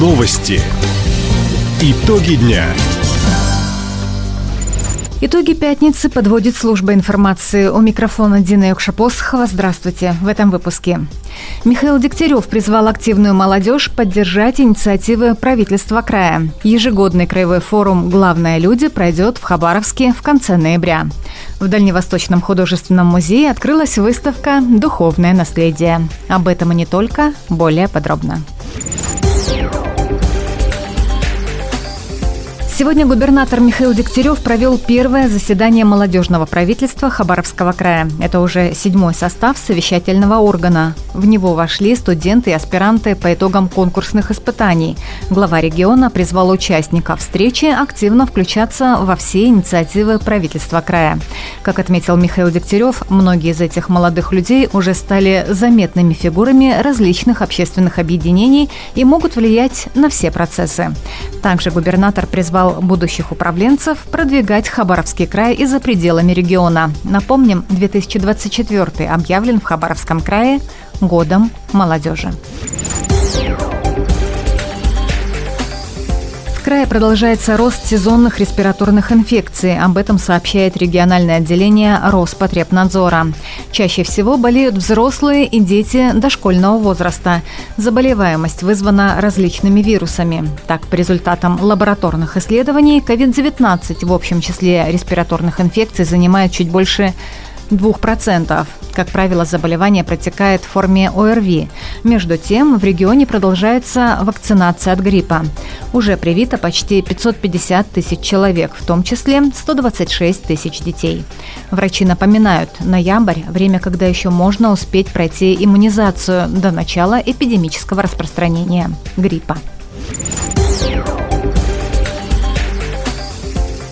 Новости. Итоги дня. Итоги пятницы подводит служба информации. У микрофона Дина Юкшапосхова. Здравствуйте. В этом выпуске. Михаил Дегтярев призвал активную молодежь поддержать инициативы правительства края. Ежегодный краевой форум «Главное люди» пройдет в Хабаровске в конце ноября. В Дальневосточном художественном музее открылась выставка «Духовное наследие». Об этом и не только, более подробно. Сегодня губернатор Михаил Дегтярев провел первое заседание молодежного правительства Хабаровского края. Это уже седьмой состав совещательного органа. В него вошли студенты и аспиранты по итогам конкурсных испытаний. Глава региона призвал участников встречи активно включаться во все инициативы правительства края. Как отметил Михаил Дегтярев, многие из этих молодых людей уже стали заметными фигурами различных общественных объединений и могут влиять на все процессы. Также губернатор призвал будущих управленцев продвигать Хабаровский край и за пределами региона. Напомним, 2024 объявлен в Хабаровском крае годом молодежи. Крае продолжается рост сезонных респираторных инфекций. Об этом сообщает региональное отделение Роспотребнадзора. Чаще всего болеют взрослые и дети дошкольного возраста. Заболеваемость вызвана различными вирусами. Так, по результатам лабораторных исследований, COVID-19 в общем числе респираторных инфекций занимает чуть больше 2%. Как правило, заболевание протекает в форме ОРВИ. Между тем, в регионе продолжается вакцинация от гриппа. Уже привито почти 550 тысяч человек, в том числе 126 тысяч детей. Врачи напоминают, ноябрь – время, когда еще можно успеть пройти иммунизацию до начала эпидемического распространения гриппа.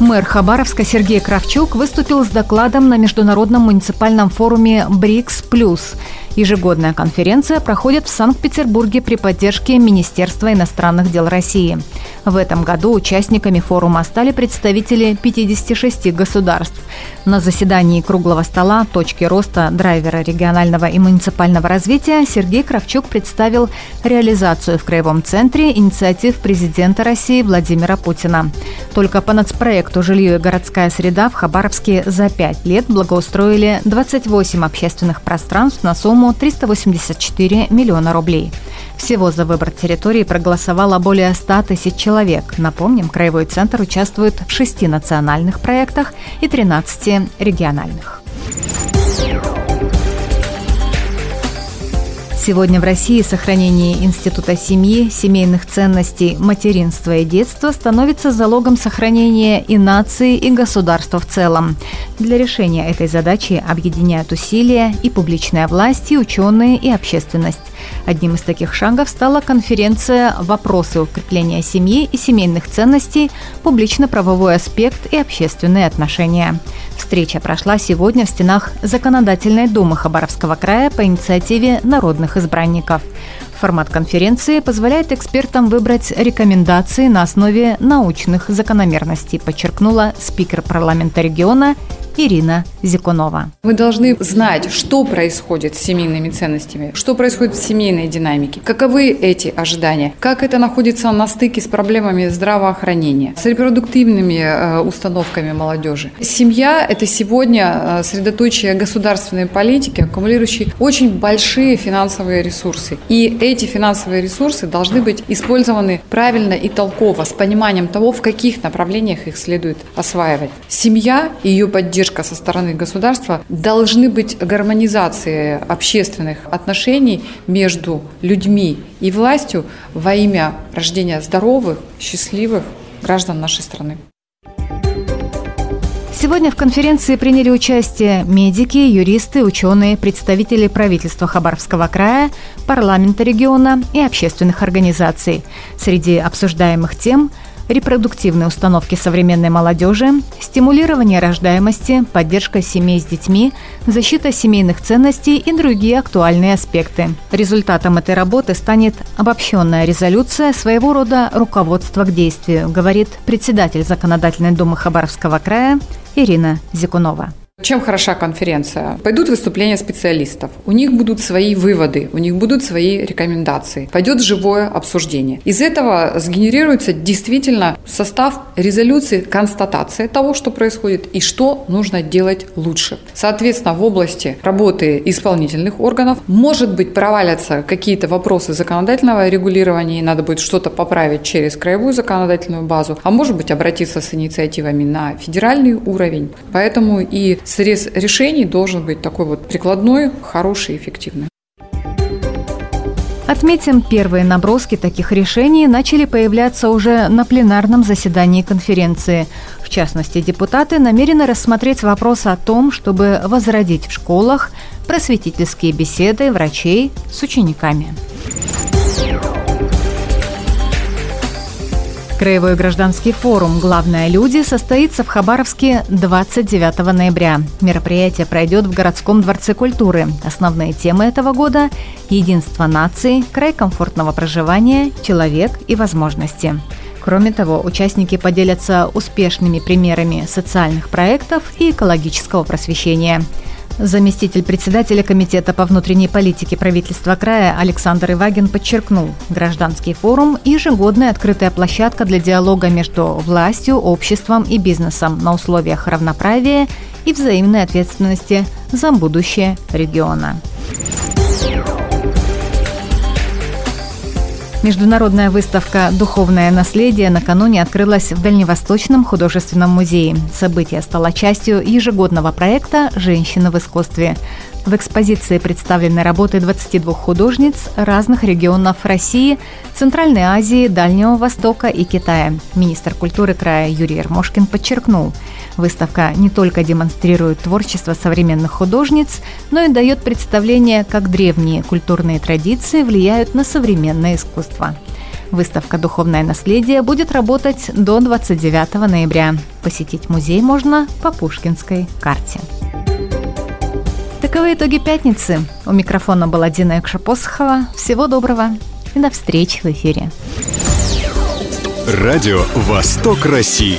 Мэр Хабаровска Сергей Кравчук выступил с докладом на Международном муниципальном форуме БРИКС+. Ежегодная конференция проходит в Санкт-Петербурге при поддержке Министерства иностранных дел России. В этом году участниками форума стали представители 56 государств. На заседании круглого стола «Точки роста драйвера регионального и муниципального развития» Сергей Кравчук представил реализацию в Краевом центре инициатив президента России Владимира Путина. Только по нацпроекту «Жилье и городская среда» в Хабаровске за пять лет благоустроили 28 общественных пространств на сумму 384 миллиона рублей. Всего за выбор территории проголосовало более 100 тысяч человек. Напомним, Краевой центр участвует в шести национальных проектах и 13 региональных. Сегодня в России сохранение института семьи, семейных ценностей, материнства и детства становится залогом сохранения и нации, и государства в целом. Для решения этой задачи объединяют усилия и публичная власть, и ученые, и общественность. Одним из таких шагов стала конференция «Вопросы укрепления семьи и семейных ценностей. Публично-правовой аспект и общественные отношения». Встреча прошла сегодня в стенах Законодательной думы Хабаровского края по инициативе народных избранников. Формат конференции позволяет экспертам выбрать рекомендации на основе научных закономерностей, подчеркнула спикер парламента региона Ирина Зикунова. Мы должны знать, что происходит с семейными ценностями, что происходит в семейной динамике, каковы эти ожидания, как это находится на стыке с проблемами здравоохранения, с репродуктивными э, установками молодежи. Семья – это сегодня э, средоточие государственной политики, аккумулирующей очень большие финансовые ресурсы. И эти финансовые ресурсы должны быть использованы правильно и толково, с пониманием того, в каких направлениях их следует осваивать. Семья и ее поддержка поддержка со стороны государства, должны быть гармонизации общественных отношений между людьми и властью во имя рождения здоровых, счастливых граждан нашей страны. Сегодня в конференции приняли участие медики, юристы, ученые, представители правительства Хабаровского края, парламента региона и общественных организаций. Среди обсуждаемых тем – репродуктивные установки современной молодежи, стимулирование рождаемости, поддержка семей с детьми, защита семейных ценностей и другие актуальные аспекты. Результатом этой работы станет обобщенная резолюция своего рода руководства к действию, говорит председатель Законодательной думы Хабаровского края Ирина Зикунова. Чем хороша конференция? Пойдут выступления специалистов, у них будут свои выводы, у них будут свои рекомендации, пойдет живое обсуждение. Из этого сгенерируется действительно состав резолюции, констатация того, что происходит и что нужно делать лучше. Соответственно, в области работы исполнительных органов может быть провалятся какие-то вопросы законодательного регулирования, и надо будет что-то поправить через краевую законодательную базу, а может быть обратиться с инициативами на федеральный уровень. Поэтому и срез решений должен быть такой вот прикладной, хороший, эффективный. Отметим, первые наброски таких решений начали появляться уже на пленарном заседании конференции. В частности, депутаты намерены рассмотреть вопрос о том, чтобы возродить в школах просветительские беседы врачей с учениками. Краевой гражданский форум «Главное люди» состоится в Хабаровске 29 ноября. Мероприятие пройдет в городском дворце культуры. Основные темы этого года – единство нации, край комфортного проживания, человек и возможности. Кроме того, участники поделятся успешными примерами социальных проектов и экологического просвещения – Заместитель председателя Комитета по внутренней политике правительства края Александр Ивагин подчеркнул, гражданский форум – ежегодная открытая площадка для диалога между властью, обществом и бизнесом на условиях равноправия и взаимной ответственности за будущее региона. Международная выставка «Духовное наследие» накануне открылась в Дальневосточном художественном музее. Событие стало частью ежегодного проекта «Женщины в искусстве». В экспозиции представлены работы 22 художниц разных регионов России, Центральной Азии, Дальнего Востока и Китая. Министр культуры края Юрий Ермошкин подчеркнул, выставка не только демонстрирует творчество современных художниц, но и дает представление, как древние культурные традиции влияют на современное искусство. Выставка «Духовное наследие» будет работать до 29 ноября. Посетить музей можно по Пушкинской карте. Таковы итоги пятницы. У микрофона была Дина Экшапосхова. Всего доброго и до встречи в эфире. Радио «Восток России».